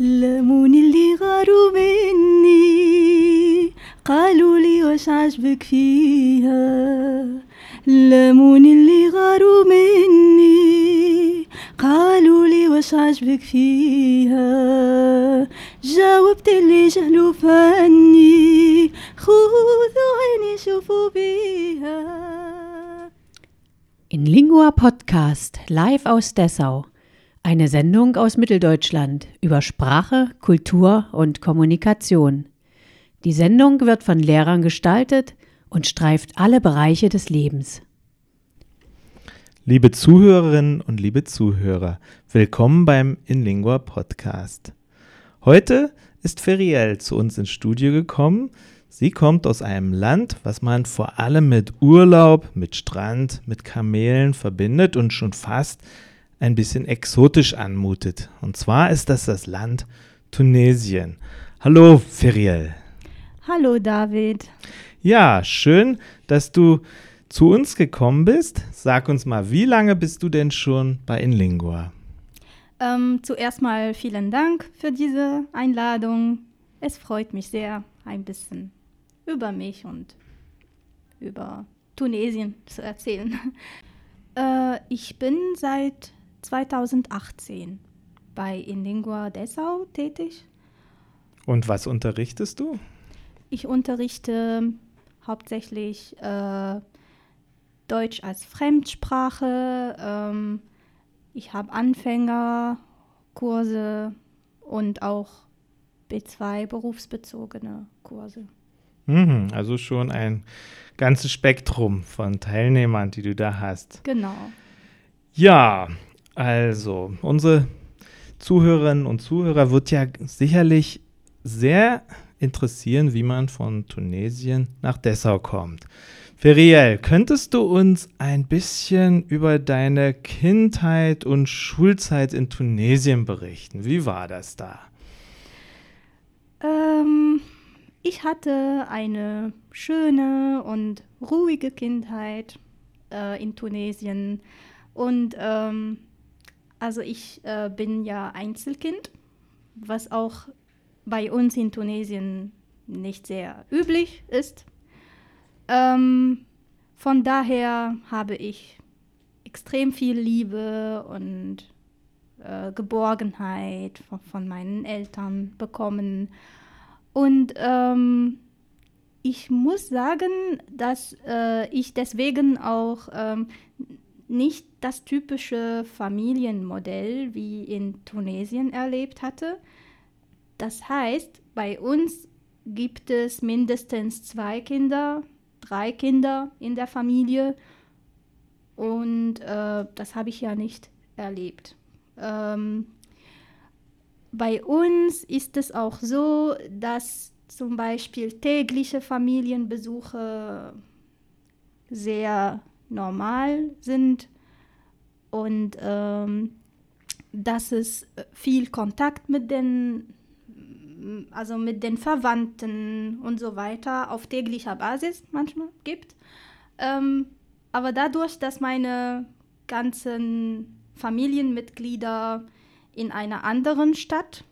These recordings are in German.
لمون اللي غاروا مني. قالوا لي واش عجبك فيها؟ لمون اللي غاروا مني. قالوا لي واش عجبك فيها؟ جاوبت اللي جهلوا فاني خذوا عيني شوفوا بيها. In Lingua Podcast live aus Dessau. Eine Sendung aus Mitteldeutschland über Sprache, Kultur und Kommunikation. Die Sendung wird von Lehrern gestaltet und streift alle Bereiche des Lebens. Liebe Zuhörerinnen und liebe Zuhörer, willkommen beim Inlingua Podcast. Heute ist Feriel zu uns ins Studio gekommen. Sie kommt aus einem Land, was man vor allem mit Urlaub, mit Strand, mit Kamelen verbindet und schon fast ein bisschen exotisch anmutet. Und zwar ist das das Land Tunesien. Hallo Feriel. Hallo David. Ja, schön, dass du zu uns gekommen bist. Sag uns mal, wie lange bist du denn schon bei Inlingua? Ähm, zuerst mal vielen Dank für diese Einladung. Es freut mich sehr, ein bisschen über mich und über Tunesien zu erzählen. Äh, ich bin seit 2018 bei Inlingua Dessau tätig. Und was unterrichtest du? Ich unterrichte hauptsächlich äh, Deutsch als Fremdsprache. Ähm, ich habe Anfängerkurse und auch B2 berufsbezogene Kurse. Mhm, also schon ein ganzes Spektrum von Teilnehmern, die du da hast. Genau. Ja, also unsere Zuhörerinnen und Zuhörer wird ja sicherlich sehr interessieren, wie man von Tunesien nach Dessau kommt. Feriel, könntest du uns ein bisschen über deine Kindheit und Schulzeit in Tunesien berichten? Wie war das da? Ähm, ich hatte eine schöne und ruhige Kindheit äh, in Tunesien. Und ähm, also ich äh, bin ja Einzelkind, was auch bei uns in Tunesien nicht sehr üblich ist. Ähm, von daher habe ich extrem viel Liebe und äh, Geborgenheit von, von, meinen Eltern bekommen. Und ähm, ich muss sagen, dass äh, ich deswegen auch ähm, nicht das typische Familienmodell wie in Tunesien erlebt hatte. Das heißt, bei uns gibt es mindestens zwei Kinder drei Kinder in der Familie und äh, das habe ich ja nicht erlebt. Ähm, bei uns ist es auch so, dass zum Beispiel tägliche Familienbesuche sehr normal sind und ähm, dass es viel Kontakt mit den also mit den Verwandten und so weiter auf täglicher Basis manchmal gibt. Ähm, aber dadurch, dass meine ganzen Familienmitglieder in einer anderen Stadt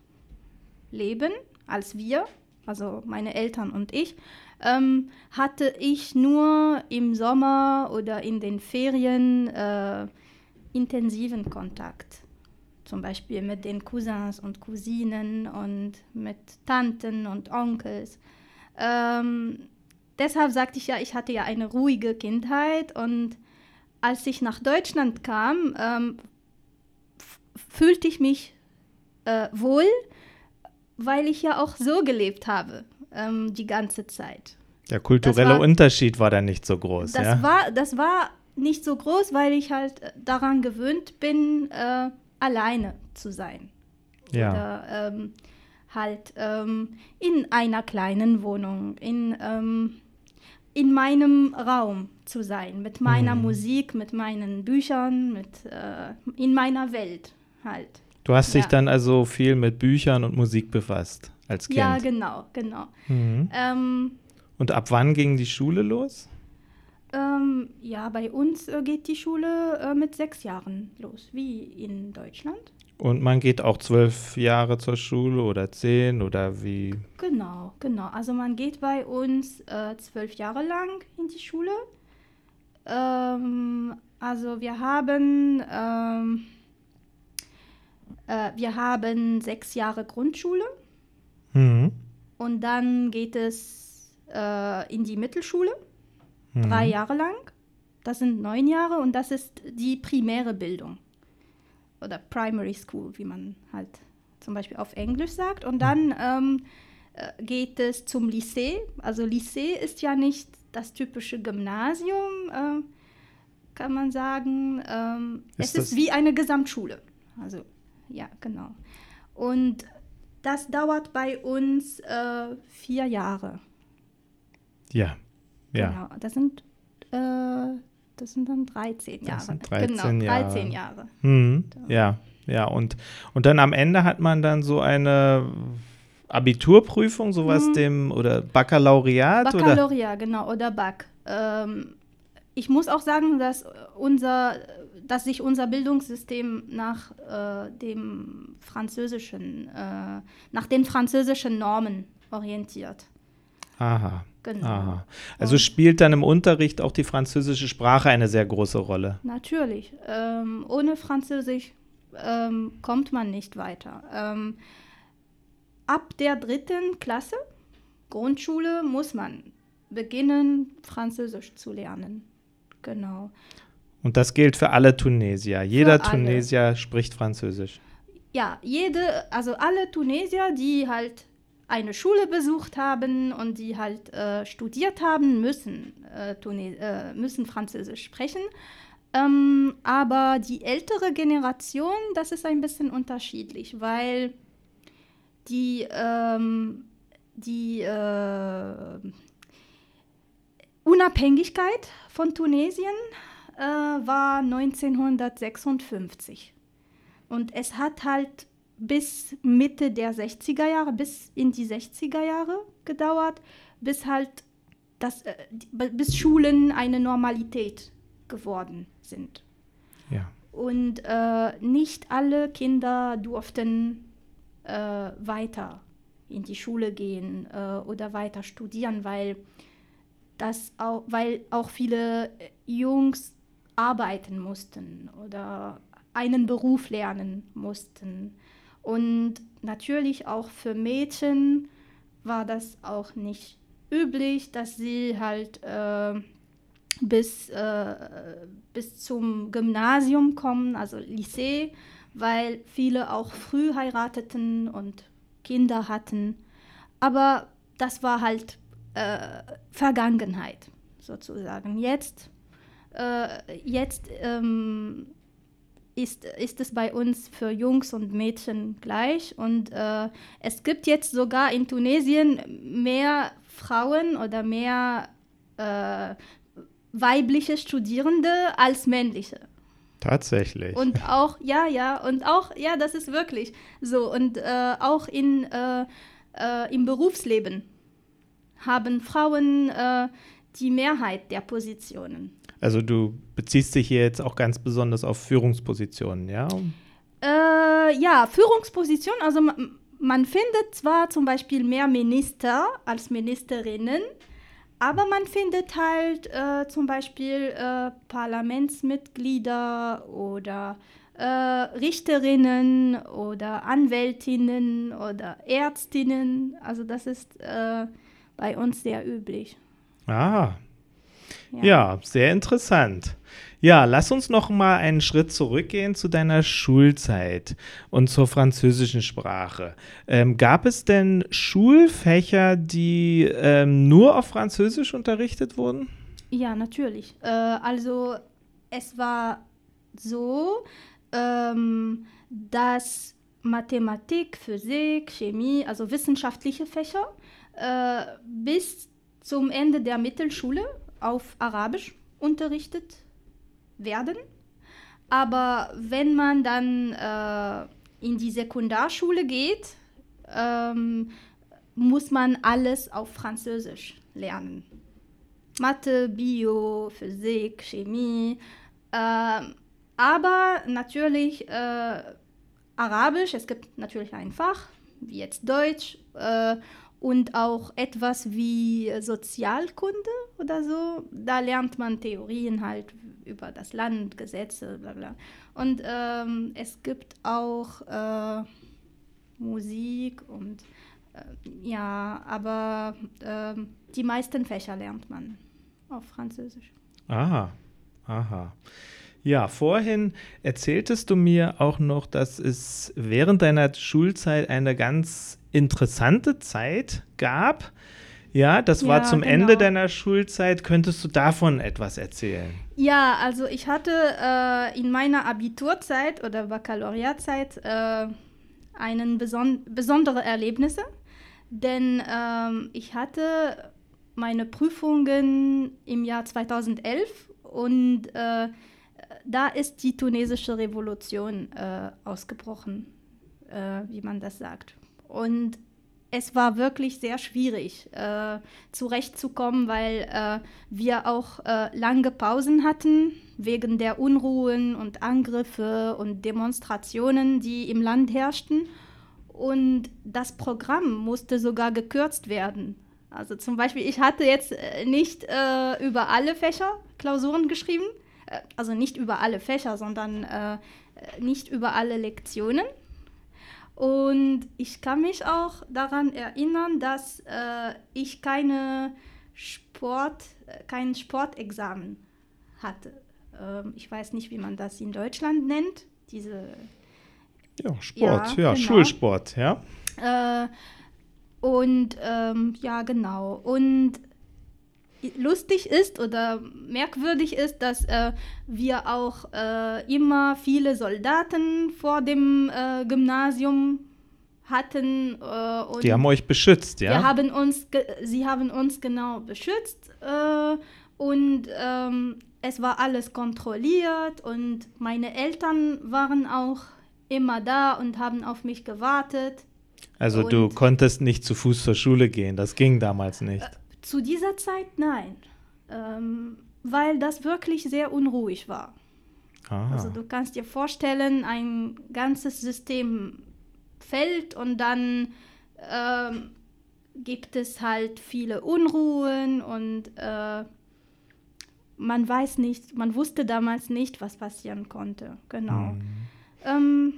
leben als wir, also meine Eltern und ich, ähm, hatte ich nur im Sommer oder in den Ferien äh, intensiven Kontakt zum Beispiel mit den Cousins und Cousinen und mit Tanten und Onkels. Ähm, deshalb sagte ich ja, ich hatte ja eine ruhige Kindheit und als ich nach Deutschland kam, ähm, fühlte ich mich äh, wohl, weil ich ja auch so gelebt habe ähm, die ganze Zeit. Der kulturelle war, Unterschied war dann nicht so groß. Das, ja? war, das war nicht so groß, weil ich halt daran gewöhnt bin, äh, alleine zu sein. Ja. Oder ähm, halt ähm, in einer kleinen Wohnung, in, ähm, in meinem Raum zu sein, mit meiner mhm. Musik, mit meinen Büchern, mit, äh, in meiner Welt halt. Du hast ja. dich dann also viel mit Büchern und Musik befasst als Kind. Ja, genau, genau. Mhm. Ähm, und ab wann ging die Schule los? Ähm, ja, bei uns äh, geht die Schule äh, mit sechs Jahren los, wie in Deutschland. Und man geht auch zwölf Jahre zur Schule oder zehn oder wie? Genau, genau. Also man geht bei uns äh, zwölf Jahre lang in die Schule. Ähm, also wir haben, ähm, äh, wir haben sechs Jahre Grundschule Mhm. und dann geht es äh, in die Mittelschule, Mhm. drei Jahre lang. Das sind neun Jahre und das ist die primäre Bildung. Oder Primary School, wie man halt zum Beispiel auf Englisch sagt. Und dann ähm, äh, geht es zum Lycée. Also Lycée ist ja nicht das typische Gymnasium, äh, kann man sagen. Ähm, Ist es ist wie eine Gesamtschule. Also ja, genau. Und das dauert bei uns äh, vier Jahre. Ja, ja. Genau, das sind, äh, das sind dann 13 Das Jahre. sind 13 genau, Jahre. 13 Jahre. Mhm. Ja, ja. Und, und dann am Ende hat man dann so eine Abiturprüfung, sowas Mhm. dem, oder Baccalaureat oder? Baccalaureat, genau, oder Bac. Ähm, ich muss auch sagen, dass unser, dass sich unser Bildungssystem nach äh, dem französischen, äh, nach den französischen Normen orientiert. Aha. Genau. Aha. Also spielt dann im Unterricht auch die französische Sprache eine sehr große Rolle. Natürlich. Ähm, ohne Französisch ähm, kommt man nicht weiter. Ähm, ab der dritten Klasse, Grundschule, muss man beginnen, Französisch zu lernen. Genau. Und das gilt für alle Tunesier. Jeder alle. Tunesier spricht Französisch. Ja, jede, also alle Tunesier, die halt eine Schule besucht haben und die halt äh, studiert haben, müssen, äh, Tune äh, müssen Französisch sprechen. Ähm, aber die ältere Generation, das ist ein bisschen unterschiedlich, weil die, ähm, die äh, Unabhängigkeit von Tunesien äh, war 1956. Und es hat halt bis Mitte der 60er Jahre, bis in die 60er Jahre gedauert, bis halt das, äh, bis Schulen eine Normalität geworden sind. Ja. Und äh, nicht alle Kinder durften äh, weiter in die Schule gehen äh, oder weiter studieren, weil, das auch, weil auch viele Jungs arbeiten mussten oder einen Beruf lernen mussten. Und natürlich auch für Mädchen war das auch nicht üblich, dass sie halt äh, bis, äh, bis zum Gymnasium kommen, also Lycée, weil viele auch früh heirateten und Kinder hatten. Aber das war halt äh, Vergangenheit sozusagen. Jetzt, äh, jetzt ähm, ist, ist es bei uns für Jungs und Mädchen gleich. Und äh, es gibt jetzt sogar in Tunesien mehr Frauen oder mehr äh, weibliche Studierende als männliche. Tatsächlich. Und auch, ja, ja, und auch, ja, das ist wirklich so. Und äh, auch in, äh, äh, im Berufsleben haben Frauen äh, die Mehrheit der Positionen. also du beziehst dich hier jetzt auch ganz besonders auf Führungspositionen, ja? Äh, ja, Führungsposition, also ma- man findet zwar zum Beispiel mehr Minister als Ministerinnen, aber man findet halt äh, zum Beispiel äh, Parlamentsmitglieder oder äh, Richterinnen oder Anwältinnen oder Ärztinnen. Also das ist äh, bei uns sehr üblich. Ah, ja, sehr interessant. Ja, lass uns noch mal einen Schritt zurückgehen zu deiner Schulzeit und zur französischen Sprache. Ähm, gab es denn Schulfächer, die ähm, nur auf Französisch unterrichtet wurden? Ja, natürlich. Äh, also es war so, ähm, dass Mathematik, Physik, Chemie, also wissenschaftliche Fächer, äh, bis zum Ende der Mittelschule auf Arabisch unterrichtet werden. Aber wenn man dann äh, in die Sekundarschule geht, ähm, muss man alles auf Französisch lernen. Mathe, Bio, Physik, Chemie. Ähm, aber natürlich äh, Arabisch, es gibt natürlich ein Fach, wie jetzt Deutsch, äh, und auch etwas wie Sozialkunde oder so. Da lernt man Theorien halt über das Land, Gesetze, bla bla. Und ähm, es gibt auch äh, Musik und äh, ja, aber äh, die meisten Fächer lernt man auf Französisch. Aha, aha. Ja, vorhin erzähltest du mir auch noch, dass es während deiner Schulzeit eine ganz interessante Zeit gab. Ja, das ja, war zum genau. Ende deiner Schulzeit. Könntest du davon etwas erzählen? Ja, also ich hatte äh, in meiner Abiturzeit oder Baccalaureatzeit äh, einen beson besondere Erlebnisse, denn ähm, ich hatte meine Prüfungen im Jahr 2011 und äh, da ist die tunesische Revolution äh, ausgebrochen, äh, wie man das sagt. Und es war wirklich sehr schwierig, äh, zurechtzukommen, weil äh, wir auch äh, lange Pausen hatten wegen der Unruhen und Angriffe und Demonstrationen, die im Land herrschten. Und das Programm musste sogar gekürzt werden. Also zum Beispiel, ich hatte jetzt äh, nicht äh, über alle Fächer Klausuren geschrieben, äh, also nicht über alle Fächer, sondern nicht über alle Lektionen. Und ich kann mich auch daran erinnern, dass äh, ich keine Sport, kein Sportexamen hatte. Ähm, ich weiß nicht, wie man das in Deutschland nennt. Diese ja, Sport, ja, ja genau. Schulsport, ja. Äh, und ähm, ja, genau. Und lustig ist oder merkwürdig ist, dass äh, wir auch äh, immer viele Soldaten vor dem äh, Gymnasium hatten. Äh, die haben euch beschützt, ja? Wir haben uns sie haben uns genau beschützt äh, und ähm, es war alles kontrolliert und meine Eltern waren auch immer da und haben auf mich gewartet. Also und du konntest nicht zu Fuß zur Schule gehen, das ging damals nicht. Zu dieser Zeit nein, ähm, weil das wirklich sehr unruhig war. Ah. Also du kannst dir vorstellen, ein ganzes System fällt und dann ähm, gibt es halt viele Unruhen und äh, man weiß nicht, man wusste damals nicht, was passieren konnte. Genau. Mhm. Ähm,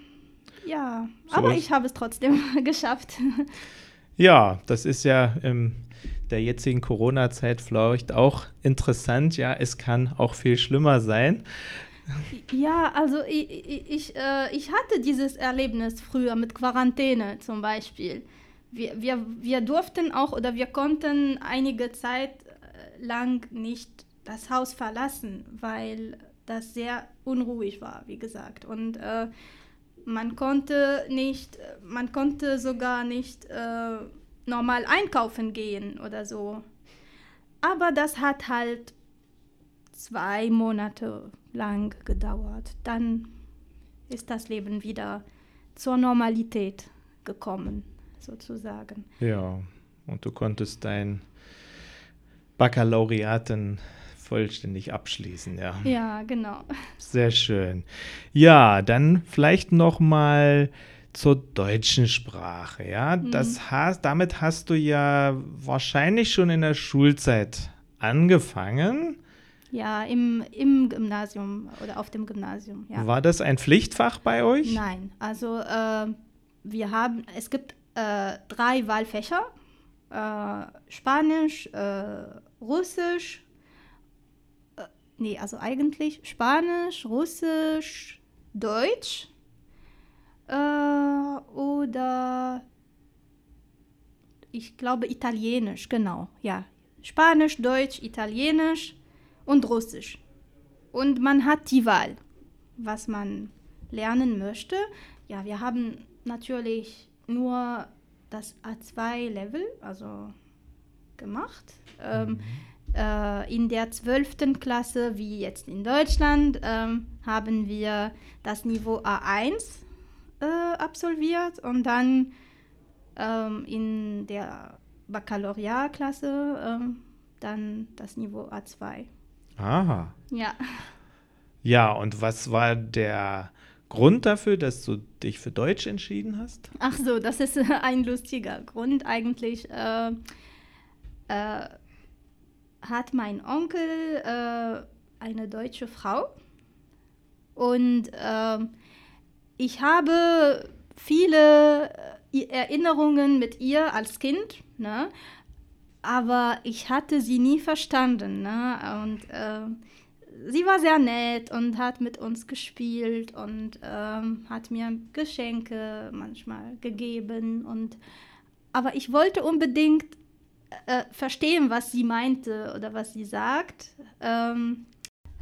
ja, so aber ich habe es trotzdem geschafft. Ja, das ist ja im der jetzigen Corona-Zeit vielleicht auch interessant. Ja, es kann auch viel schlimmer sein. Ja, also ich, ich, äh, ich hatte dieses Erlebnis früher mit Quarantäne zum Beispiel. Wir, wir, wir durften auch oder wir konnten einige Zeit äh, lang nicht das Haus verlassen, weil das sehr unruhig war, wie gesagt. Und äh, man konnte nicht, man konnte sogar nicht äh, normal einkaufen gehen oder so. Aber das hat halt zwei Monate lang gedauert. Dann ist das Leben wieder zur Normalität gekommen, sozusagen. Ja, und du konntest dein Baccalaureaten vollständig abschließen, ja. Ja, genau. Sehr schön. Ja, dann vielleicht noch mal zur deutschen Sprache, ja. Mhm. Das hast, damit hast du ja wahrscheinlich schon in der Schulzeit angefangen. Ja, im, im Gymnasium oder auf dem Gymnasium. Ja. War das ein Pflichtfach bei euch? Nein, also äh, wir haben, es gibt äh, drei Wahlfächer, äh, Spanisch, äh, Russisch, äh, nee, also eigentlich Spanisch, Russisch, Deutsch äh, oder ich glaube Italienisch, genau, ja. Spanisch, Deutsch, Italienisch und Russisch. Und man hat die Wahl, was man lernen möchte. Ja, wir haben natürlich nur das A2-Level, also gemacht. Ähm, mhm. äh, in der 12. Klasse, wie jetzt in Deutschland, ähm, haben wir das Niveau A1 äh, absolviert und dann ähm, in der Baccalaureatklasse ähm, dann das Niveau A2. Aha. Ja. Ja, und was war der Grund dafür, dass du dich für Deutsch entschieden hast? Ach so, das ist ein lustiger Grund eigentlich. Äh, äh, hat mein Onkel äh, eine deutsche Frau und ähm, ich habe viele äh, Erinnerungen mit ihr als Kind, ne? aber ich hatte sie nie verstanden. Ne? Und äh, sie war sehr nett und hat mit uns gespielt und ähm, hat mir Geschenke manchmal gegeben. Und, aber ich wollte unbedingt äh, verstehen, was sie meinte oder was sie sagt. Ähm,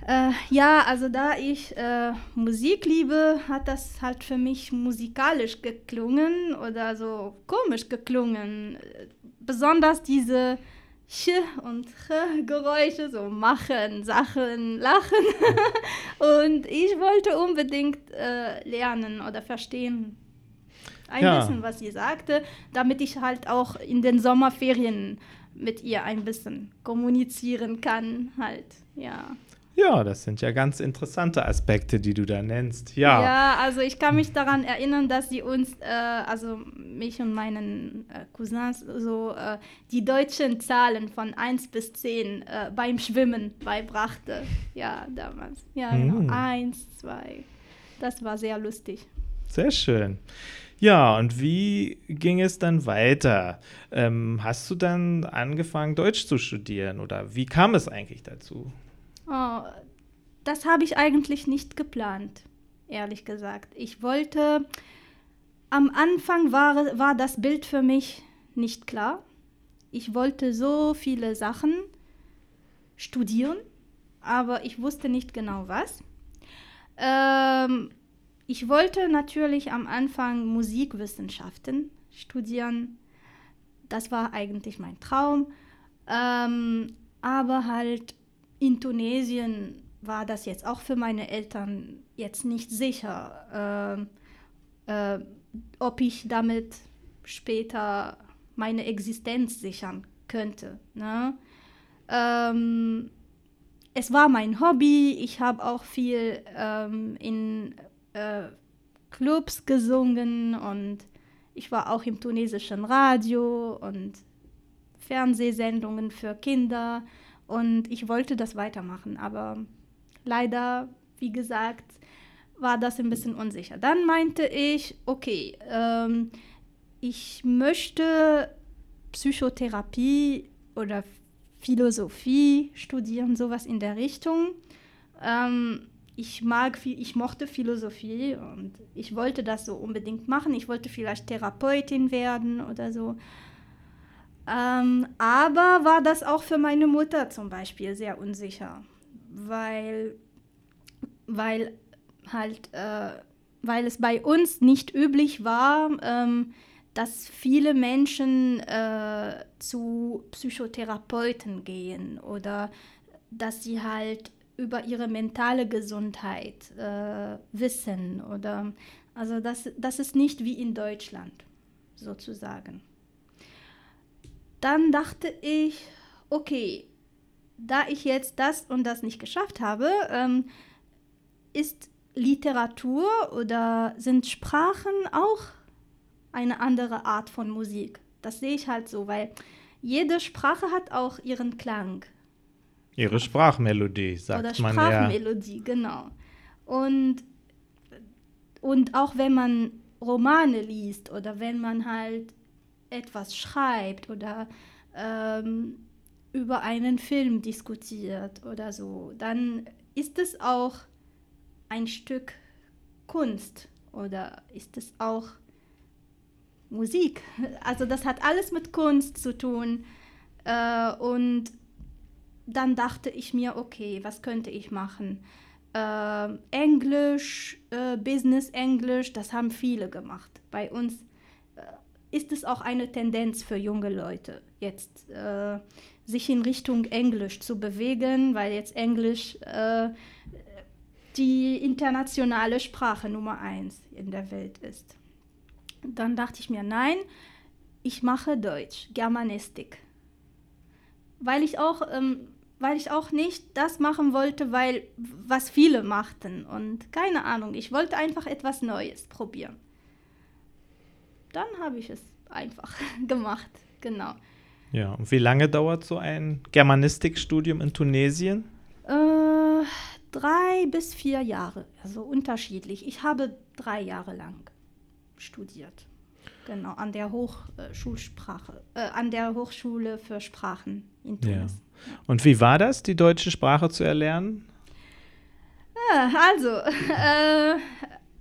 äh, ja, also da ich äh, Musik liebe, hat das halt für mich musikalisch geklungen oder so komisch geklungen. Besonders diese Ch und Ch Geräusche, so machen, Sachen, lachen. und ich wollte unbedingt äh, lernen oder verstehen. Ein ja. bisschen, was sie sagte, damit ich halt auch in den Sommerferien mit ihr ein bisschen kommunizieren kann, halt, ja. Ja, das sind ja ganz interessante Aspekte, die du da nennst. Ja, ja also ich kann mich daran erinnern, dass sie uns, äh, also mich und meinen äh, Cousins, so äh, die deutschen Zahlen von 1 bis 10 äh, beim Schwimmen beibrachte. Ja, damals. Ja, genau. Mm. Eins, zwei. Das war sehr lustig. Sehr schön. Ja, und wie ging es dann weiter? Ähm, hast du dann angefangen, Deutsch zu studieren oder wie kam es eigentlich dazu? Oh, das habe ich eigentlich nicht geplant, ehrlich gesagt. Ich wollte, am Anfang war, war das Bild für mich nicht klar. Ich wollte so viele Sachen studieren, aber ich wusste nicht genau was. Ähm, ich wollte natürlich am Anfang Musikwissenschaften studieren. Das war eigentlich mein Traum. Ähm, aber halt in Tunesien war das jetzt auch für meine Eltern jetzt nicht sicher, äh, äh, ob ich damit später meine Existenz sichern könnte. Ne? Ähm, es war mein Hobby. Ich habe auch viel ähm, in äh, Clubs gesungen und ich war auch im tunesischen Radio und Fernsehsendungen für Kinder. Und ich wollte das weitermachen, aber leider, wie gesagt, war das ein bisschen unsicher. Dann meinte ich, okay, ähm, ich möchte Psychotherapie oder Philosophie studieren, sowas in der Richtung. Ähm, ich mag, ich mochte Philosophie und ich wollte das so unbedingt machen. Ich wollte vielleicht Therapeutin werden oder so. Ähm, aber war das auch für meine Mutter zum Beispiel sehr unsicher, weil, weil halt, äh, weil es bei uns nicht üblich war, ähm, dass viele Menschen äh, zu Psychotherapeuten gehen oder dass sie halt über ihre mentale Gesundheit äh, wissen oder also das, das ist nicht wie in Deutschland sozusagen dann dachte ich, okay, da ich jetzt das und das nicht geschafft habe, ähm, ist Literatur oder sind Sprachen auch eine andere Art von Musik. Das sehe ich halt so, weil jede Sprache hat auch ihren Klang. Ihre Sprachmelodie, sagt oder man ja. Sprachmelodie, genau. Und, und auch wenn man Romane liest oder wenn man halt etwas schreibt oder ähm, über einen Film diskutiert oder so, dann ist es auch ein Stück Kunst oder ist es auch Musik. Also das hat alles mit Kunst zu tun. Äh, und dann dachte ich mir, okay, was könnte ich machen? Äh, Englisch, äh, Business Englisch, das haben viele gemacht. Bei uns ist es auch eine Tendenz für junge Leute, jetzt äh, sich in Richtung Englisch zu bewegen, weil jetzt Englisch äh, die internationale Sprache Nummer eins in der Welt ist. Dann dachte ich mir, nein, ich mache Deutsch, Germanistik. Weil ich auch ähm, weil ich auch nicht das machen wollte, weil was viele machten und keine Ahnung, ich wollte einfach etwas Neues probieren. Dann habe ich es einfach gemacht, genau. Ja, und wie lange dauert so ein Germanistikstudium in Tunesien? Äh, drei bis vier Jahre, also unterschiedlich. Ich habe drei Jahre lang studiert. Genau, an der Hochschulsprache, äh, an der Hochschule für Sprachen in Tunis. Ja. Und wie war das, die deutsche Sprache zu erlernen? Ja, also, äh,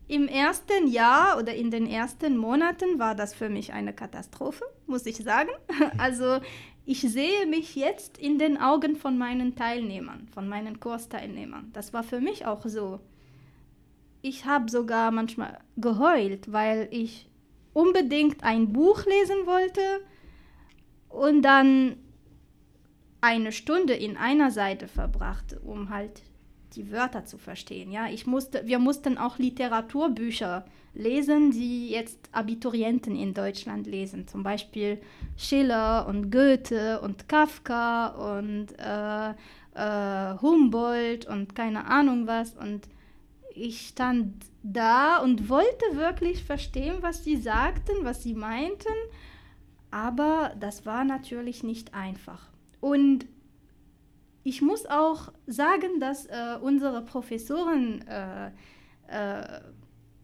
im ersten Jahr oder in den ersten Monaten war das für mich eine Katastrophe, muss ich sagen. Also ich sehe mich jetzt in den Augen von meinen Teilnehmern, von meinen Kursteilnehmern. Das war für mich auch so. Ich habe sogar manchmal geheult, weil ich unbedingt ein Buch lesen wollte und dann eine Stunde in einer Seite verbrachte, um halt die Wörter zu verstehen. Ja, ich musste, wir mussten auch Literaturbücher lesen, die jetzt Abiturienten in Deutschland lesen. Zum Beispiel Schiller und Goethe und Kafka und äh, äh, Humboldt und keine Ahnung was. Und ich stand da und wollte wirklich verstehen, was sie sagten, was sie meinten. Aber das war natürlich nicht einfach. Und ich muss auch sagen, dass äh, unsere Professoren äh, äh,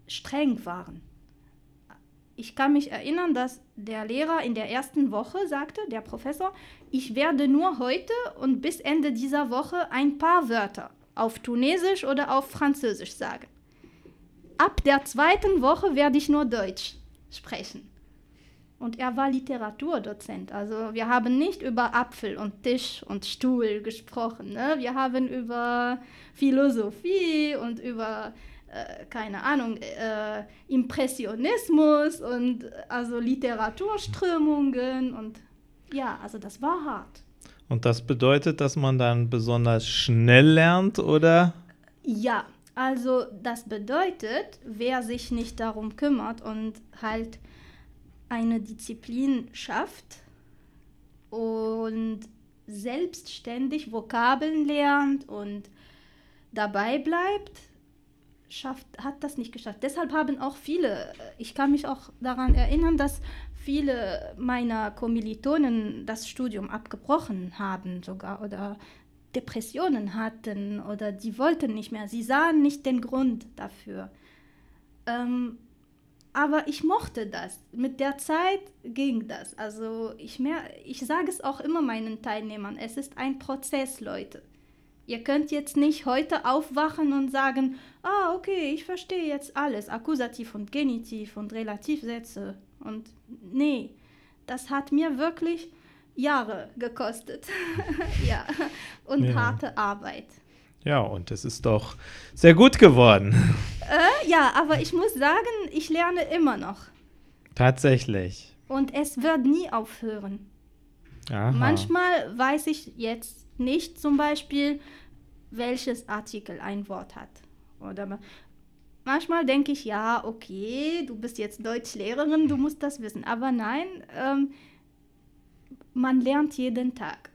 streng waren. Ich kann mich erinnern, dass der Lehrer in der ersten Woche sagte, der Professor, ich werde nur heute und bis Ende dieser Woche ein paar Wörter auf Tunesisch oder auf Französisch sagen. Ab der zweiten Woche werde ich nur Deutsch sprechen. Und er war Literaturdozent. Also wir haben nicht über Apfel und Tisch und Stuhl gesprochen. Ne? Wir haben über Philosophie und über, äh, keine Ahnung, äh, Impressionismus und also Literaturströmungen. Und ja, also das war hart. Und das bedeutet, dass man dann besonders schnell lernt, oder? Ja, also das bedeutet, wer sich nicht darum kümmert und halt eine Disziplin schafft und selbstständig Vokabeln lernt und dabei bleibt, schafft, hat das nicht geschafft. Deshalb haben auch viele, ich kann mich auch daran erinnern, dass viele meiner Kommilitonen das Studium abgebrochen haben sogar oder Depressionen hatten oder die wollten nicht mehr. Sie sahen nicht den Grund dafür. Ähm, aber ich mochte das. Mit der Zeit ging das. Also ich, ich sage es auch immer meinen Teilnehmern, es ist ein Prozess, Leute. Ihr könnt jetzt nicht heute aufwachen und sagen, ah, okay, ich verstehe jetzt alles, Akkusativ und Genitiv und Relativsätze. Und nee, das hat mir wirklich Jahre gekostet. ja, und ja. harte Arbeit. Ja, und es ist doch sehr gut geworden. Äh, ja, aber ich muss sagen, ich lerne immer noch. Tatsächlich. Und es wird nie aufhören. Aha. Manchmal weiß ich jetzt nicht zum Beispiel, welches Artikel ein Wort hat. Oder manchmal denke ich, ja, okay, du bist jetzt Deutschlehrerin, du musst das wissen. Aber nein, ähm, man lernt jeden Tag.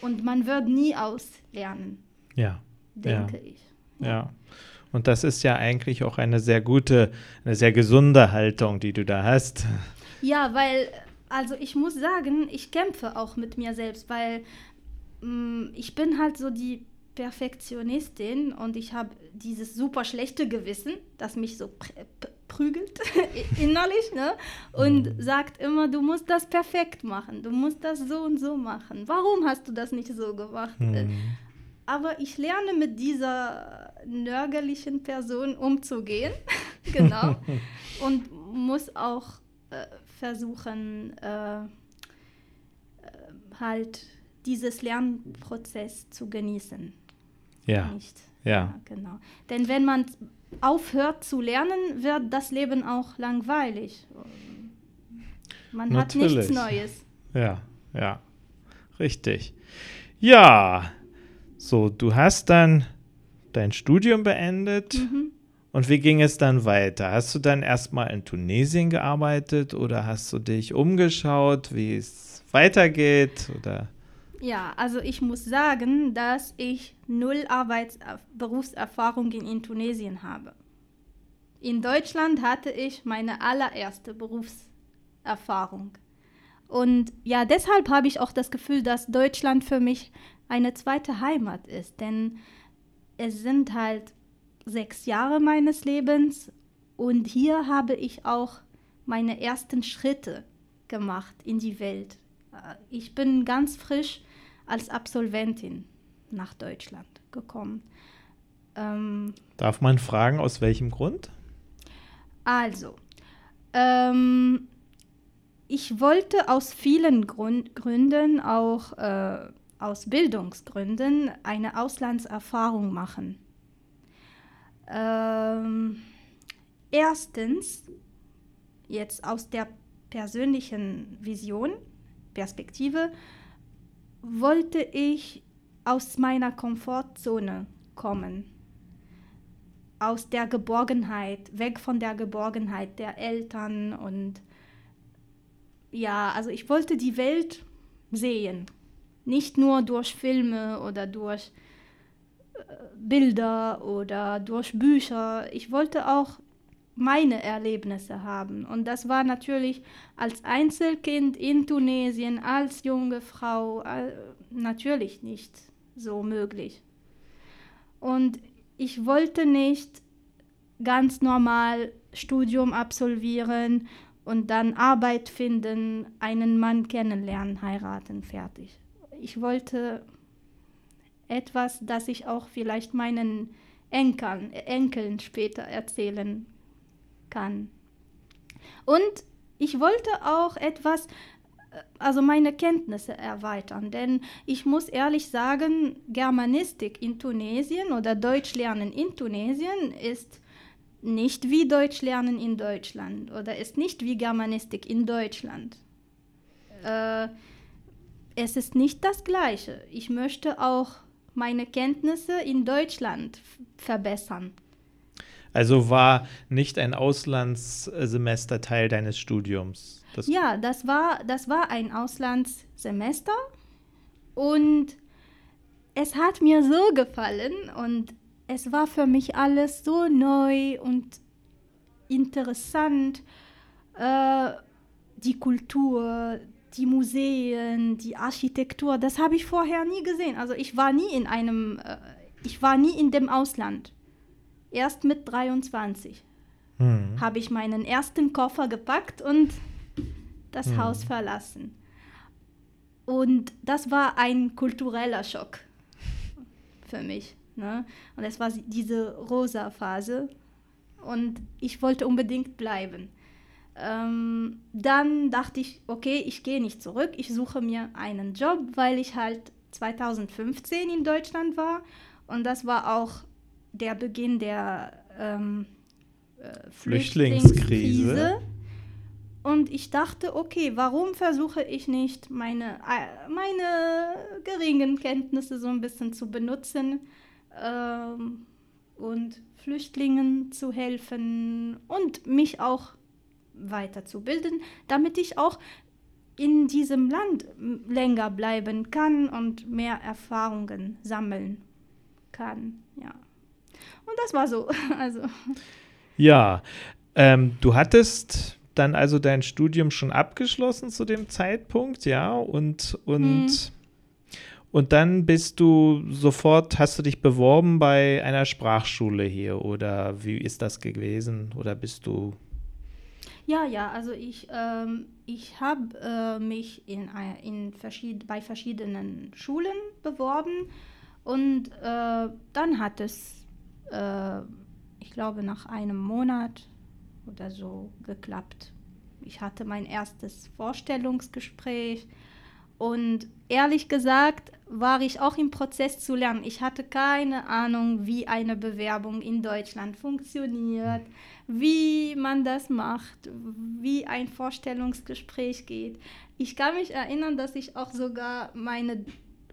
Und man wird nie auslernen. Ja. Denke ja. ich. Ja. Und das ist ja eigentlich auch eine sehr gute, eine sehr gesunde Haltung, die du da hast. Ja, weil, also ich muss sagen, ich kämpfe auch mit mir selbst, weil mh, mm, ich bin halt so die Perfektionistin und ich habe dieses super schlechte Gewissen, das mich so prügelt innerlich ne? und mhm. sagt immer, du musst das perfekt machen, du musst das so und so machen. Warum hast du das nicht so gemacht? Mhm aber ich lerne mit dieser nörgerlichen Person umzugehen, genau, und muss auch äh, versuchen, äh, äh, halt dieses Lernprozess zu genießen. Ja. Nicht. Ja. ja. Genau. Denn wenn man aufhört zu lernen, wird das Leben auch langweilig. Man Natürlich. hat nichts Neues. Ja, ja. Richtig. Ja, so, du hast dann dein Studium beendet. Mhm. Und wie ging es dann weiter? Hast du dann erstmal in Tunesien gearbeitet oder hast du dich umgeschaut, wie es weitergeht? Oder? Ja, also ich muss sagen, dass ich null Arbeits Berufserfahrung in Tunesien habe. In Deutschland hatte ich meine allererste Berufserfahrung. Und ja, deshalb habe ich auch das Gefühl, dass Deutschland für mich eine zweite Heimat ist. Denn es sind halt sechs Jahre meines Lebens und hier habe ich auch meine ersten Schritte gemacht in die Welt. Äh, ich bin ganz frisch als Absolventin nach Deutschland gekommen. Ähm, Darf man fragen, aus welchem Grund? Also, ähm, ich wollte aus vielen Grund, Gründen, auch äh, aus Bildungsgründen, eine Auslandserfahrung machen. Ähm, erstens, jetzt aus der persönlichen Vision, Perspektive, wollte ich aus meiner Komfortzone kommen aus der Geborgenheit, weg von der Geborgenheit der Eltern und ja, also ich wollte die Welt sehen, nicht nur durch Filme oder durch äh, Bilder oder durch Bücher. Ich wollte auch meine Erlebnisse haben. Und das war natürlich als Einzelkind in Tunesien, als junge Frau, äh, natürlich nicht so möglich. Und ich wollte nicht ganz normal Studium absolvieren und dann Arbeit finden, einen Mann kennenlernen, heiraten, fertig. Ich wollte etwas, das ich auch vielleicht meinen Enkeln, Enkeln später erzählen kann. Und ich wollte auch etwas, also meine Kenntnisse erweitern. Denn ich muss ehrlich sagen, Germanistik in Tunesien oder Deutsch lernen in Tunesien ist nicht wie Deutsch lernen in Deutschland oder ist nicht wie Germanistik in Deutschland. Äh, es ist nicht das Gleiche. Ich möchte auch meine Kenntnisse in Deutschland verbessern. Also war nicht ein Auslandssemester Teil deines Studiums? Das ja, das war, das war ein Auslandssemester und es hat mir so gefallen und es war für mich alles so neu und interessant. Äh, die Kultur, die Museen, die Architektur, das habe ich vorher nie gesehen. Also ich war nie in einem, äh, ich war nie in dem Ausland. Erst mit 23 hm. habe ich meinen ersten Koffer gepackt und das hm. Haus verlassen. Und das war ein kultureller Schock für mich. Ne? Und es war diese rosa Phase und ich wollte unbedingt bleiben. Ähm, dann dachte ich, okay, ich gehe nicht zurück, ich suche mir einen Job, weil ich halt 2015 in Deutschland war und das war auch der Beginn der ähm, äh, Flüchtlingskrise. Flüchtlingskrise. Und ich dachte, okay, warum versuche ich nicht meine, äh, meine geringen Kenntnisse so ein bisschen zu benutzen ähm, und Flüchtlingen zu helfen und mich auch weiterzubilden, damit ich auch in diesem Land länger bleiben kann und mehr Erfahrungen sammeln kann. Ja. Und das war so. Also. Ja, ähm, du hattest dann also dein Studium schon abgeschlossen zu dem Zeitpunkt, ja, und, und, mhm. und dann bist du sofort, hast du dich beworben bei einer Sprachschule hier oder wie ist das gewesen oder bist du? Ja, ja, also ich, ähm, ich habe äh, mich in, in verschied bei verschiedenen Schulen beworben und äh, dann hat es, äh, ich glaube, nach einem Monat oder so geklappt. Ich hatte mein erstes Vorstellungsgespräch und ehrlich gesagt war ich auch im Prozess zu lernen. Ich hatte keine Ahnung, wie eine Bewerbung in Deutschland funktioniert, wie man das macht, wie ein Vorstellungsgespräch geht. Ich kann mich erinnern, dass ich auch sogar meine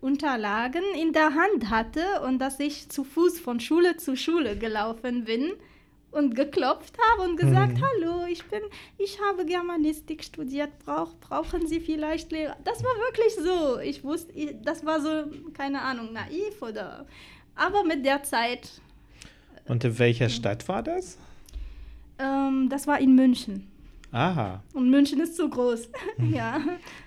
Unterlagen in der Hand hatte und dass ich zu Fuß von Schule zu Schule gelaufen bin und geklopft habe und gesagt, mhm. hallo, ich bin, ich habe Germanistik studiert, brauch, brauchen Sie vielleicht Lehrer? Das war wirklich so. Ich wusste, das war so, keine Ahnung, naiv oder, aber mit der Zeit. Und in welcher Stadt war das? Ähm, das war in München. Aha. Und München ist so groß. ja.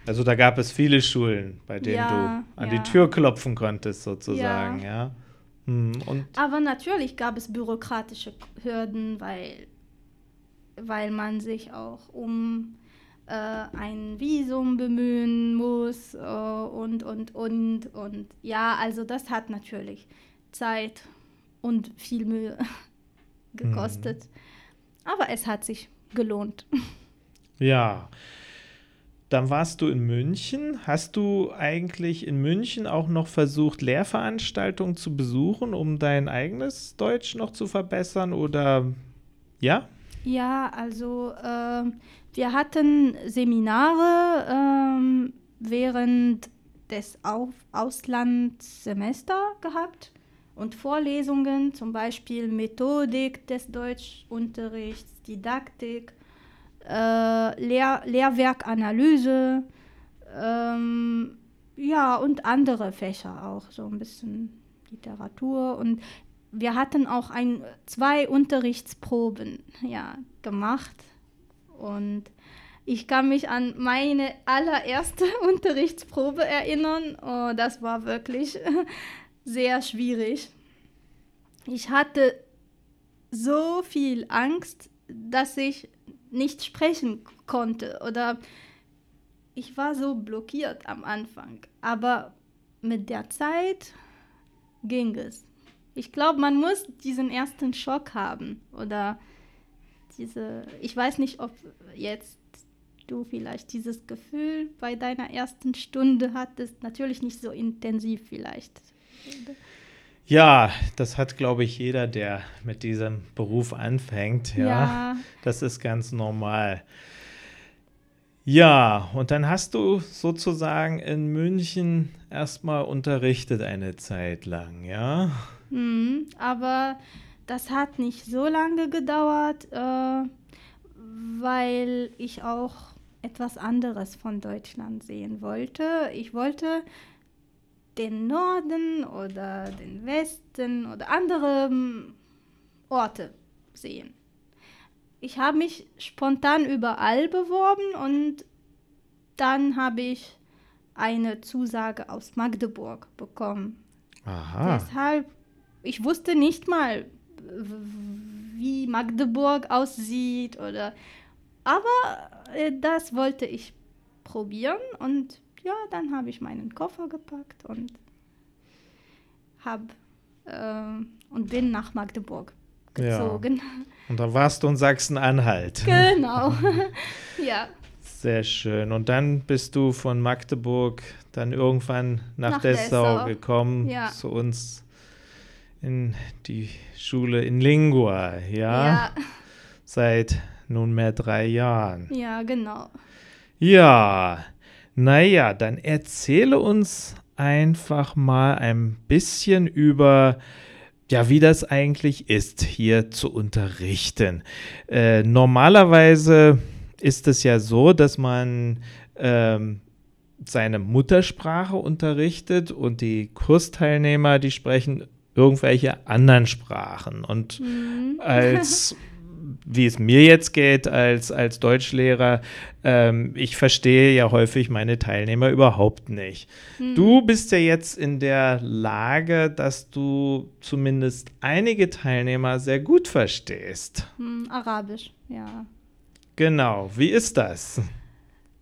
Also da gab es viele Schulen, bei denen ja, du an ja. die Tür klopfen konntest, sozusagen, ja. ja. Hm, Aber natürlich gab es bürokratische Hürden, weil, weil man sich auch um äh, ein Visum bemühen muss äh, und, und, und. Und ja, also das hat natürlich Zeit und viel Mühe gekostet. Mhm. Aber es hat sich gelohnt. Ja. Dann warst du in München. Hast du eigentlich in München auch noch versucht, Lehrveranstaltungen zu besuchen, um dein eigenes Deutsch noch zu verbessern? Oder ja? Ja, also äh, wir hatten Seminare äh, während des Auf Auslandssemesters gehabt und Vorlesungen, zum Beispiel Methodik des Deutschunterrichts, Didaktik, äh, Lehr Lehrwerkanalyse, ähm, ja, und andere Fächer auch, so ein bisschen Literatur. Und wir hatten auch ein, zwei Unterrichtsproben ja, gemacht. Und ich kann mich an meine allererste Unterrichtsprobe erinnern. Oh, das war wirklich sehr schwierig. Ich hatte so viel Angst, dass ich nicht sprechen konnte oder ich war so blockiert am Anfang. Aber mit der Zeit ging es. Ich glaube, man muss diesen ersten Schock haben oder diese, ich weiß nicht, ob jetzt du vielleicht dieses Gefühl bei deiner ersten Stunde hattest, natürlich nicht so intensiv vielleicht. Ja, das hat, glaube ich, jeder, der mit diesem Beruf anfängt. Ja, ja. das ist ganz normal. Ja, und dann hast du sozusagen in München erstmal unterrichtet eine Zeit lang, ja? Mhm, aber das hat nicht so lange gedauert, äh, weil ich auch etwas anderes von Deutschland sehen wollte. Ich wollte den Norden oder den Westen oder andere hm, Orte sehen. Ich habe mich spontan überall beworben und dann habe ich eine Zusage aus Magdeburg bekommen. Aha. Deshalb, ich wusste nicht mal, wie Magdeburg aussieht oder, aber äh, das wollte ich probieren und ja, dann habe ich meinen Koffer gepackt und hab, äh, und bin nach Magdeburg gezogen. Ja. Und da warst du in Sachsen-Anhalt. Genau, ja. Sehr schön. Und dann bist du von Magdeburg dann irgendwann nach, nach Dessau, Dessau, gekommen, ja. zu uns in die Schule in Lingua, ja? ja. Seit nunmehr drei Jahren. Ja, genau. Ja, naja, dann erzähle uns einfach mal ein bisschen über, ja, wie das eigentlich ist, hier zu unterrichten. Äh, normalerweise ist es ja so, dass man ähm, seine Muttersprache unterrichtet und die Kursteilnehmer, die sprechen irgendwelche anderen Sprachen. Und mhm. als wie es mir jetzt geht als, als Deutschlehrer, ähm, ich verstehe ja häufig meine Teilnehmer überhaupt nicht. Hm. Du bist ja jetzt in der Lage, dass du zumindest einige Teilnehmer sehr gut verstehst. Hm, Arabisch, ja. Genau, wie ist das?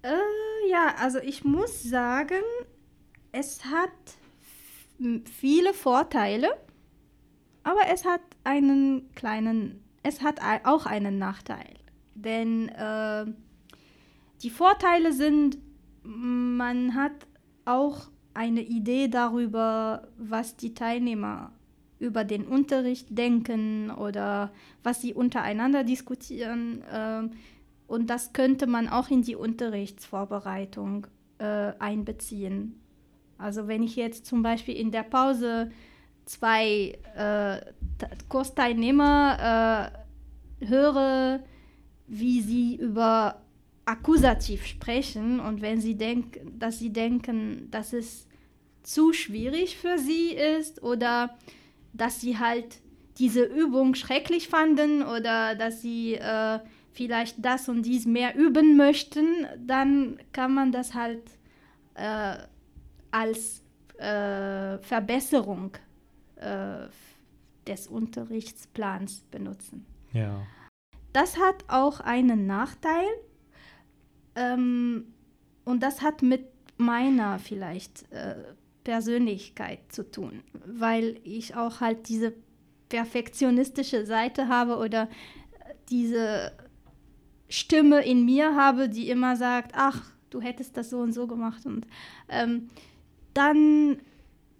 Äh, ja, also ich muss sagen, es hat viele Vorteile, aber es hat einen kleinen es hat auch einen Nachteil. Denn äh, die Vorteile sind, man hat auch eine Idee darüber, was die Teilnehmer über den Unterricht denken oder was sie untereinander diskutieren. Äh, und das könnte man auch in die Unterrichtsvorbereitung äh, einbeziehen. Also wenn ich jetzt zum Beispiel in der Pause zwei äh, Kursteilnehmer höre, wie sie über Akkusativ sprechen und wenn sie denken, dass sie denken, dass es zu schwierig für sie ist oder dass sie halt diese Übung schrecklich fanden oder dass sie äh, vielleicht das und dies mehr üben möchten, dann kann man das halt äh, als äh, Verbesserung äh, des Unterrichtsplans benutzen. Ja. Das hat auch einen Nachteil ähm, und das hat mit meiner vielleicht äh, Persönlichkeit zu tun, weil ich auch halt diese perfektionistische Seite habe oder diese Stimme in mir habe, die immer sagt, ach, du hättest das so und so gemacht. Und ähm, dann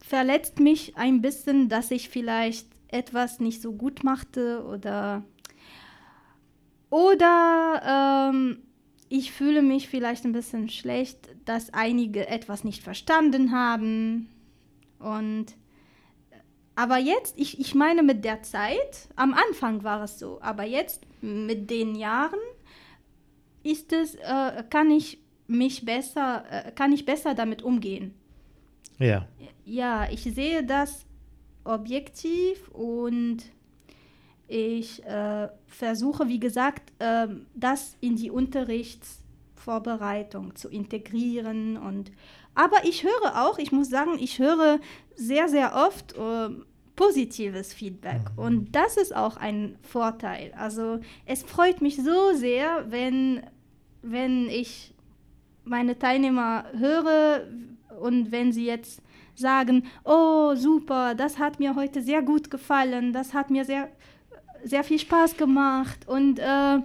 verletzt mich ein bisschen, dass ich vielleicht etwas nicht so gut machte oder oder ähm, ich fühle mich vielleicht ein bisschen schlecht, dass einige etwas nicht verstanden haben. Und aber jetzt, ich, ich meine mit der Zeit, am Anfang war es so, aber jetzt mit den Jahren ist es, äh, kann ich mich besser, äh, kann ich besser damit umgehen. Ja. Ja, ich sehe das objektiv und ich äh, versuche, wie gesagt, äh, das in die Unterrichtsvorbereitung zu integrieren. Und, aber ich höre auch, ich muss sagen, ich höre sehr, sehr oft äh, positives Feedback. Mhm. Und das ist auch ein Vorteil. Also es freut mich so sehr, wenn, wenn ich meine Teilnehmer höre und wenn sie jetzt sagen, oh super, das hat mir heute sehr gut gefallen, das hat mir sehr sehr viel Spaß gemacht und äh,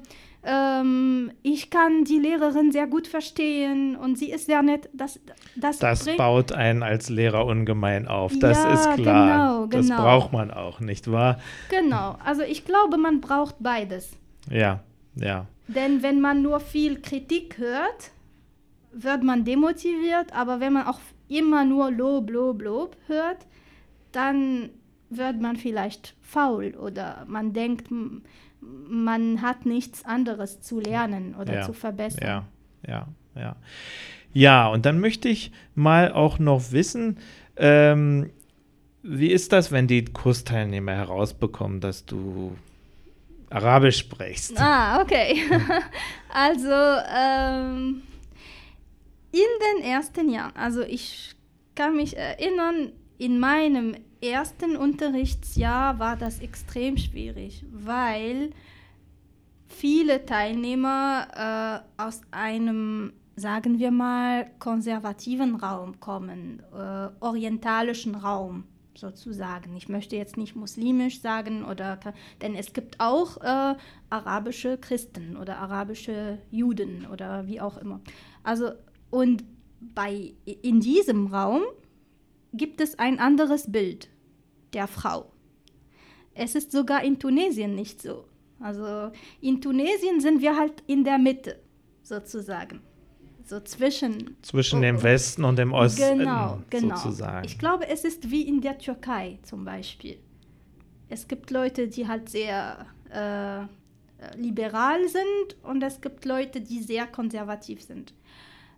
ähm, ich kann die Lehrerin sehr gut verstehen und sie ist sehr nett. Das, das, das baut einen als Lehrer ungemein auf, das ja, ist klar. Genau, genau. Das braucht man auch, nicht wahr? Genau, also ich glaube, man braucht beides. Ja, ja. Denn wenn man nur viel Kritik hört, wird man demotiviert, aber wenn man auch immer nur Lob, Lob, Lob hört, dann wird man vielleicht faul oder man denkt, man hat nichts anderes zu lernen oder ja, zu verbessern. Ja, ja, ja. Ja, und dann möchte ich mal auch noch wissen, ähm, wie ist das, wenn die Kursteilnehmer herausbekommen, dass du Arabisch sprichst? Ah, okay. also ähm, in den ersten Jahren, also ich kann mich erinnern, in meinem ersten Unterrichtsjahr war das extrem schwierig, weil viele Teilnehmer äh, aus einem, sagen wir mal, konservativen Raum kommen, äh, orientalischen Raum sozusagen. Ich möchte jetzt nicht muslimisch sagen oder denn es gibt auch äh, arabische Christen oder arabische Juden oder wie auch immer. Also und bei in diesem Raum gibt es ein anderes Bild der Frau. Es ist sogar in Tunesien nicht so. Also in Tunesien sind wir halt in der Mitte sozusagen. So zwischen. Zwischen oh, dem Westen und dem Osten. Genau, genau. Sozusagen. Ich glaube, es ist wie in der Türkei zum Beispiel. Es gibt Leute, die halt sehr äh, liberal sind und es gibt Leute, die sehr konservativ sind.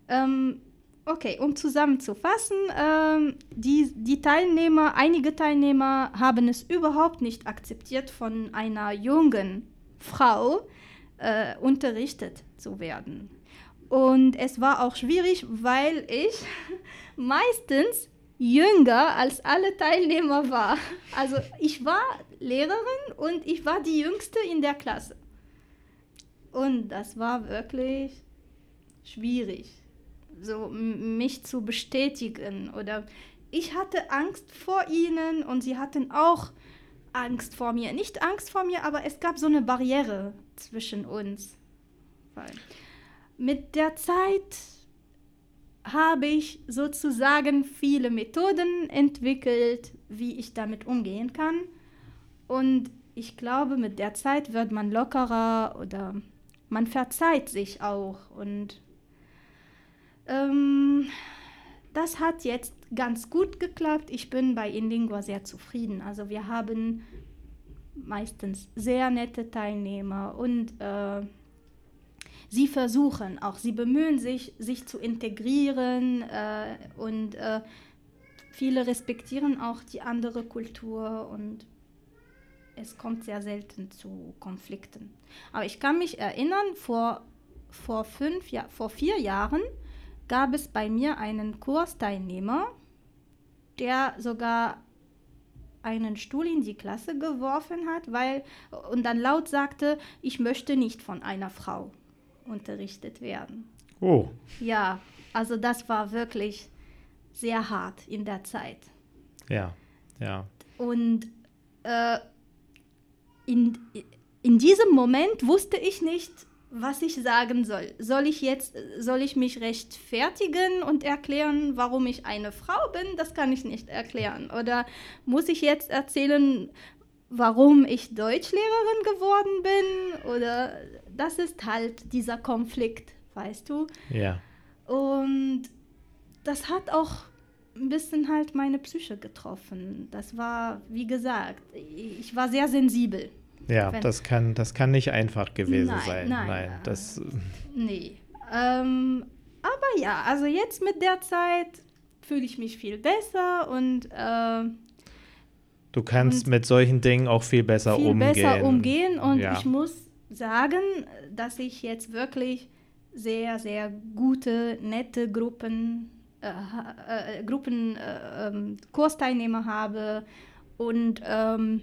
Ähm, Okay, um zusammenzufassen, ähm, die, die Teilnehmer, einige Teilnehmer haben es überhaupt nicht akzeptiert, von einer jungen Frau äh, unterrichtet zu werden. Und es war auch schwierig, weil ich meistens jünger als alle Teilnehmer war. Also ich war Lehrerin und ich war die jüngste in der Klasse. Und das war wirklich schwierig so mich zu bestätigen oder ich hatte Angst vor ihnen und sie hatten auch Angst vor mir. Nicht Angst vor mir, aber es gab so eine Barriere zwischen uns. Weil mit der Zeit habe ich sozusagen viele Methoden entwickelt, wie ich damit umgehen kann. Und ich glaube, mit der Zeit wird man lockerer oder man verzeiht sich auch und ähm, das hat jetzt ganz gut geklappt. Ich bin bei Inlingua sehr zufrieden. Also wir haben meistens sehr nette Teilnehmer und äh, sie versuchen auch, sie bemühen sich, sich zu integrieren äh, und äh, viele respektieren auch die andere Kultur und es kommt sehr selten zu Konflikten. Aber ich kann mich erinnern, vor, vor, fünf, ja, vor vier Jahren gab es bei mir einen Kursteilnehmer, der sogar einen Stuhl in die Klasse geworfen hat, weil und dann laut sagte, ich möchte nicht von einer Frau unterrichtet werden. Oh. Ja, also das war wirklich sehr hart in der Zeit. Ja, ja. Und äh, in, in diesem Moment wusste ich nicht, was ich sagen soll. Soll ich jetzt, soll ich mich rechtfertigen und erklären, warum ich eine Frau bin? Das kann ich nicht erklären. Oder muss ich jetzt erzählen, warum ich Deutschlehrerin geworden bin? Oder das ist halt dieser Konflikt, weißt du? Ja. Und das hat auch ein bisschen halt meine Psyche getroffen. Das war, wie gesagt, ich war sehr sensibel. Ja, Wenn, das kann, das kann nicht einfach gewesen nein, sein. Nein, nein das. Nee. Ähm, aber ja, also jetzt mit der Zeit fühle ich mich viel besser und äh, du kannst mit solchen Dingen auch viel besser viel umgehen. besser umgehen und ja. ich muss sagen, dass ich jetzt wirklich sehr, sehr gute, nette Gruppen, äh, äh, Gruppen, äh, ähm, Kursteilnehmer habe und ähm,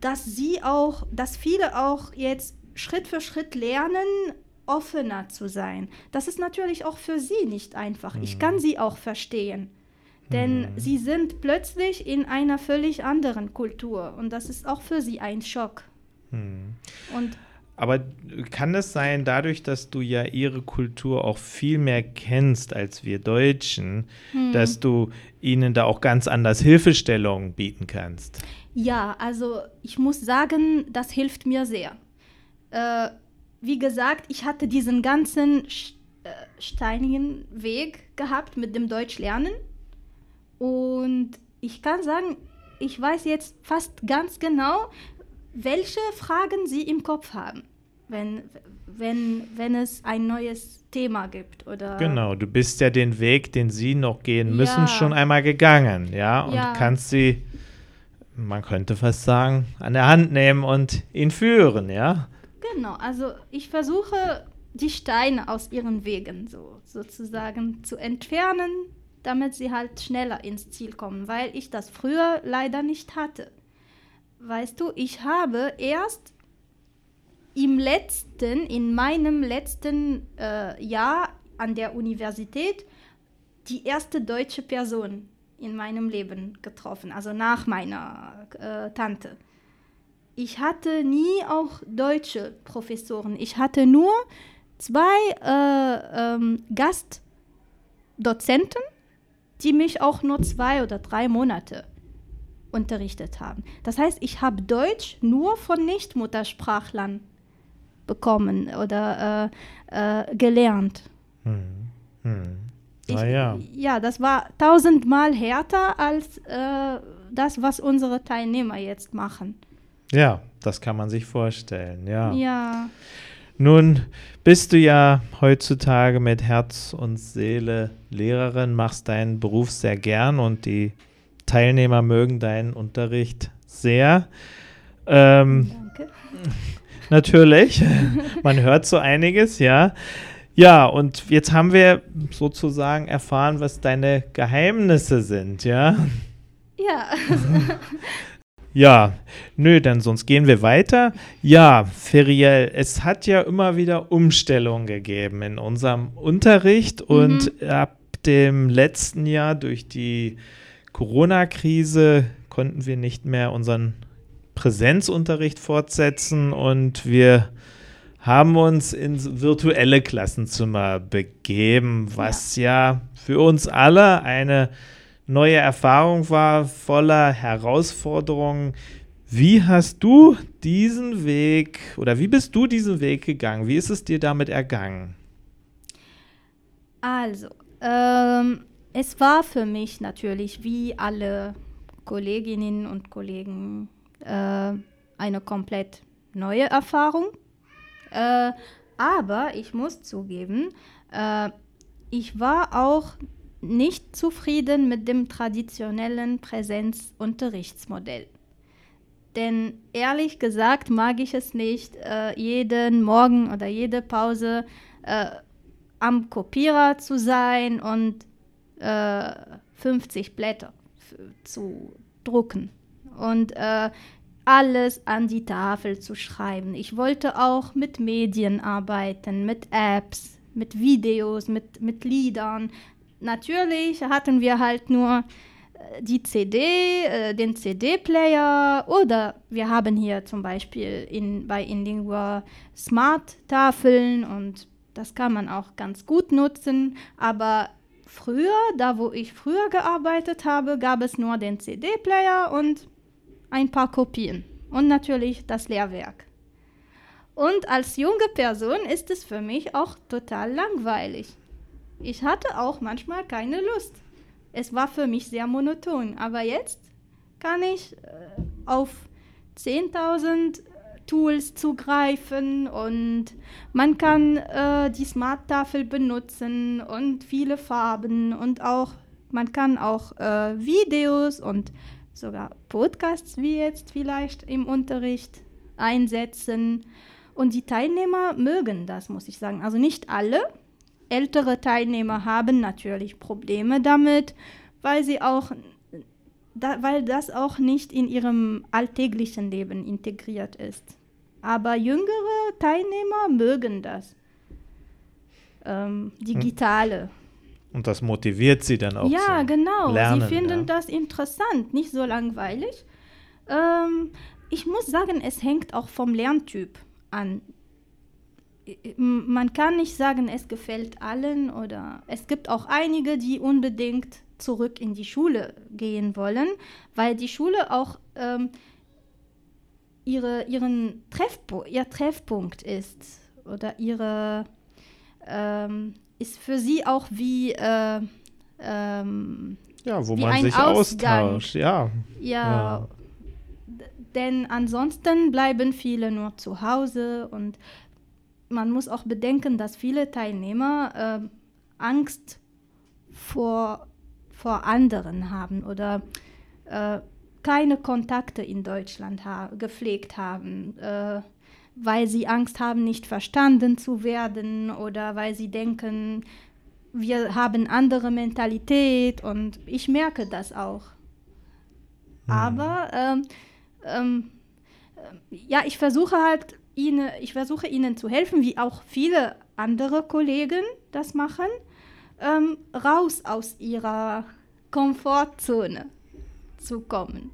dass sie auch, dass viele auch jetzt Schritt für Schritt lernen, offener zu sein. Das ist natürlich auch für sie nicht einfach. Ich kann sie auch verstehen. Denn Mhm. sie sind plötzlich in einer völlig anderen Kultur und das ist auch für sie ein Schock. Hm. Und Aber kann es sein, dadurch, dass du ja ihre Kultur auch viel mehr kennst als wir Deutschen, hm. dass du ihnen da auch ganz anders Hilfestellungen bieten kannst? Ja, also ich muss sagen, das hilft mir sehr. Äh, wie gesagt, ich hatte diesen ganzen äh, steinigen Weg gehabt mit dem Deutschlernen und ich kann sagen, ich weiß jetzt fast ganz genau, welche Fragen sie im Kopf haben, wenn, wenn, wenn es ein neues Thema gibt. Oder Genau, du bist ja den Weg, den sie noch gehen müssen, Ja. schon einmal gegangen, ja, und Ja. kannst sie, man könnte fast sagen, an der Hand nehmen und ihn führen, ja. Genau, also ich versuche die Steine aus ihren Wegen so sozusagen zu entfernen, damit sie halt schneller ins Ziel kommen, weil ich das früher leider nicht hatte. Weißt du, ich habe erst im letzten, in meinem letzten äh, Jahr an der Universität die erste deutsche Person in meinem Leben getroffen, also nach meiner äh, Tante. Ich hatte nie auch deutsche Professoren. Ich hatte nur zwei äh, ähm, Gastdozenten, die mich auch nur zwei oder drei Monate unterrichtet haben. Das heißt, ich habe Deutsch nur von Nichtmuttersprachlern bekommen oder äh, äh, gelernt. Hm. Hm. Ich, Naja, Ja, das war tausendmal härter als äh, das, was unsere Teilnehmer jetzt machen. ja, das kann man sich vorstellen, ja. Ja, Nun bist du ja heutzutage mit Herz und Seele Lehrerin, machst deinen Beruf sehr gern und die Teilnehmer mögen deinen Unterricht sehr. Ähm, danke. natürlich, man hört so einiges, ja. Ja, und jetzt haben wir sozusagen erfahren, was deine Geheimnisse sind, ja. Ja, Ja, nö, dann sonst gehen wir weiter. Ja, Feriel, es hat ja immer wieder Umstellungen gegeben in unserem Unterricht und ab dem letzten Jahr durch die Corona-Krise konnten wir nicht mehr unseren Präsenzunterricht fortsetzen und wir haben uns ins virtuelle Klassenzimmer begeben, was ja, für uns alle eine neue Erfahrung war, voller Herausforderungen. Wie hast du diesen Weg oder wie bist du diesen Weg gegangen? Wie ist es dir damit ergangen? also, ähm, es war für mich natürlich wie alle Kolleginnen und Kollegen äh, eine komplett neue Erfahrung. Äh, aber ich muss zugeben, äh, ich war auch nicht zufrieden mit dem traditionellen Präsenzunterrichtsmodell. Denn ehrlich gesagt mag ich es nicht, äh, jeden Morgen oder jede Pause äh, am Kopierer zu sein und äh, 50 Blätter zu drucken und äh, alles an die Tafel zu schreiben. Ich wollte auch mit Medien arbeiten, mit Apps, mit Videos, mit, mit Liedern. Natürlich hatten wir halt nur äh, die CD, äh, den CD-Player oder wir haben hier zum Beispiel in, bei Inlingua Smart-Tafeln und das kann man auch ganz gut nutzen, aber früher, da wo ich früher gearbeitet habe, gab es nur den CD-Player und ein paar Kopien und natürlich das Lehrwerk. Und als junge Person ist es für mich auch total langweilig. Ich hatte auch manchmal keine Lust. Es war für mich sehr monoton. Aber jetzt kann ich äh, auf 10.000 Tools zugreifen und man kann äh, die Smart-Tafel benutzen und viele Farben und auch man kann auch äh, Videos und sogar Podcasts wie jetzt vielleicht im Unterricht einsetzen. Und die Teilnehmer mögen das, muss ich sagen. Also nicht alle. Ältere Teilnehmer haben natürlich Probleme damit, weil sie auch da, weil das auch nicht in ihrem alltäglichen Leben integriert ist. Aber jüngere Teilnehmer mögen das. Ähm, digitale. Und das motiviert sie dann auch. Ja, genau. Lernen, sie finden ja. das interessant, nicht so langweilig. Ähm, ich muss sagen, es hängt auch vom Lerntyp an. Man kann nicht sagen, es gefällt allen oder es gibt auch einige, die unbedingt zurück in die Schule gehen wollen, weil die Schule auch ähm, ihre, ihren Treffpu ihr Treffpunkt ist oder ihre ähm, ist für sie auch wie äh, ähm, ja, wo man ein sich Ausgang. austauscht, ja. ja, d- denn ansonsten bleiben viele nur zu Hause und man muss auch bedenken, dass viele Teilnehmer ähm, Angst vor, vor anderen haben oder äh, keine Kontakte in Deutschland ha gepflegt haben, äh, weil sie Angst haben, nicht verstanden zu werden oder weil sie denken, wir haben andere Mentalität und ich merke das auch. Aber ähm, ähm, äh, ja, ich versuche halt ihnen, ich versuche ihnen zu helfen, wie auch viele andere Kollegen das machen, ähm, raus aus ihrer Komfortzone zu kommen.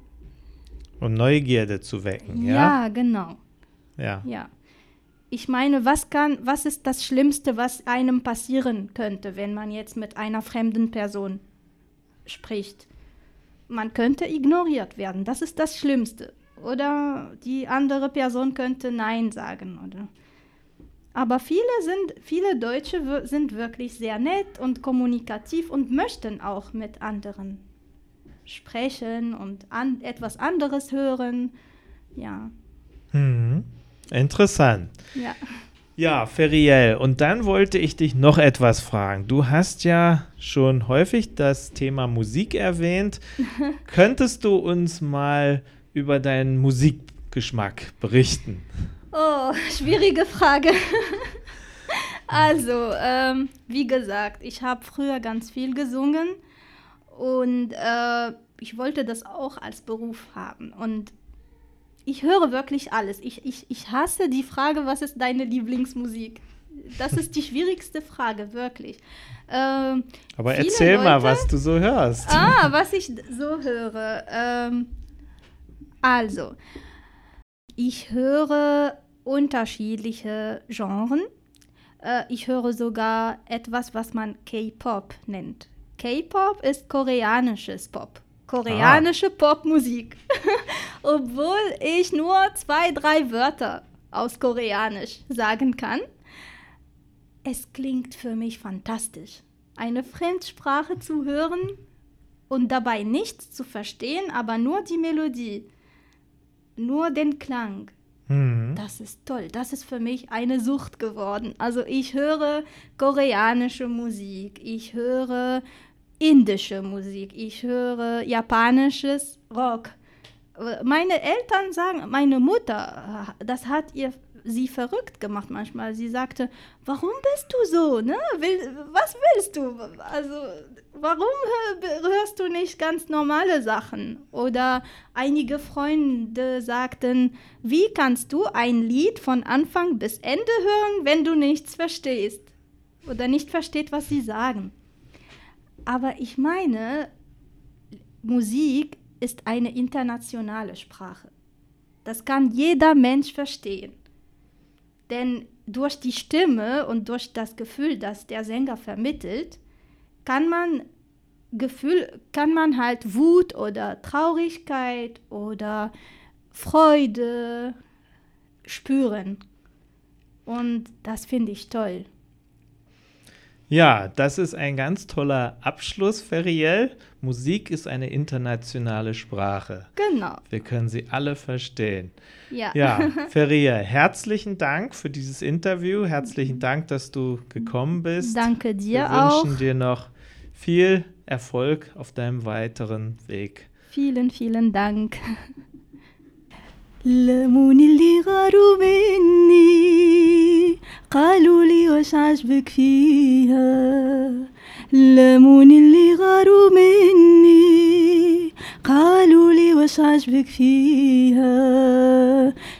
Und Neugierde zu wecken, Ja, ja? genau. Ja. Ja. Ich meine, was kann, was ist das Schlimmste, was einem passieren könnte, wenn man jetzt mit einer fremden Person spricht? Man könnte ignoriert werden. Das ist das Schlimmste. Oder die andere Person könnte Nein sagen, oder? Aber viele sind, viele Deutsche sind wirklich sehr nett und kommunikativ und möchten auch mit anderen sprechen und an, etwas anderes hören. Ja, Mhm. Interessant. ja. Ja, Feriel, und dann wollte ich dich noch etwas fragen. Du hast ja schon häufig das Thema Musik erwähnt. Könntest du uns mal über deinen Musikgeschmack berichten? Oh, schwierige Frage. also, ähm, wie gesagt, ich habe früher ganz viel gesungen und äh, ich wollte das auch als Beruf haben. Und ich höre wirklich alles. Ich, ich, ich hasse die Frage, was ist deine Lieblingsmusik? Das ist die schwierigste Frage, wirklich. Ähm, Aber erzähl mal, Leute- was du so hörst. Ah, was ich so höre. Ähm, also, ich höre unterschiedliche Genren. Äh, ich höre sogar etwas, was man K-Pop nennt. K-Pop ist koreanisches Pop. Koreanische Popmusik. Obwohl ich nur zwei, drei Wörter aus Koreanisch sagen kann. Es klingt für mich fantastisch. Eine Fremdsprache zu hören und dabei nichts zu verstehen, aber nur die Melodie. nur den Klang. Mhm. Das ist toll. Das ist für mich eine Sucht geworden. Also ich höre koreanische Musik, ich höre indische Musik, ich höre japanisches Rock. Meine Eltern sagen, meine Mutter, das hat ihr sie verrückt gemacht manchmal. Sie sagte, warum bist du so? Ne? Will, was willst du? Also, warum hörst du nicht ganz normale Sachen? Oder einige Freunde sagten, wie kannst du ein Lied von Anfang bis Ende hören, wenn du nichts verstehst? Oder nicht versteht, was sie sagen. Aber ich meine, Musik ist eine internationale Sprache. Das kann jeder Mensch verstehen. Denn durch die Stimme und durch das Gefühl, das der Sänger vermittelt, kann man Gefühl, kann man halt Wut oder Traurigkeit oder Freude spüren. Und das finde ich toll. Ja, das ist ein ganz toller Abschluss, Feriel. Musik ist eine internationale Sprache. Genau. Wir können sie alle verstehen. Ja. Ja, Feriel, herzlichen Dank für dieses Interview. Herzlichen Dank, dass du gekommen bist. Danke dir Wir auch. wünschen dir noch viel Erfolg auf deinem weiteren Weg. Vielen, vielen Dank. لموني اللي غاروا مني قالوا لي واش عجبك فيها لموني اللي غاروا مني. قالوا لي واش عجبك فيها.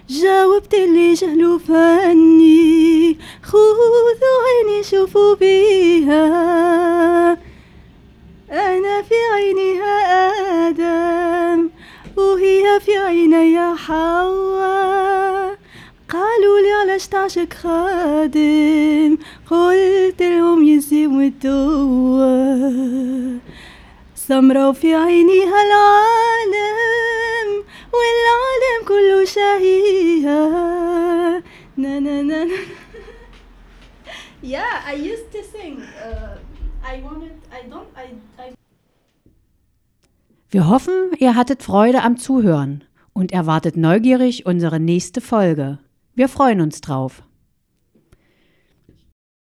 جاوبت اللي جهلوا فاني خذوا عيني شوفوا بيها. أنا في عينها آدم وهي في عيني حواء. قالوا لي علاش تعشق خادم قلت لهم يلزم الدوا سمرة وفي عينيها العالم والعالم كله شهيها نا نا نا نا Yeah, I used to sing. Uh, I wanted, I don't, I, I Wir hoffen, ihr hattet Freude am Zuhören und erwartet neugierig unsere nächste Folge. Wir freuen uns drauf.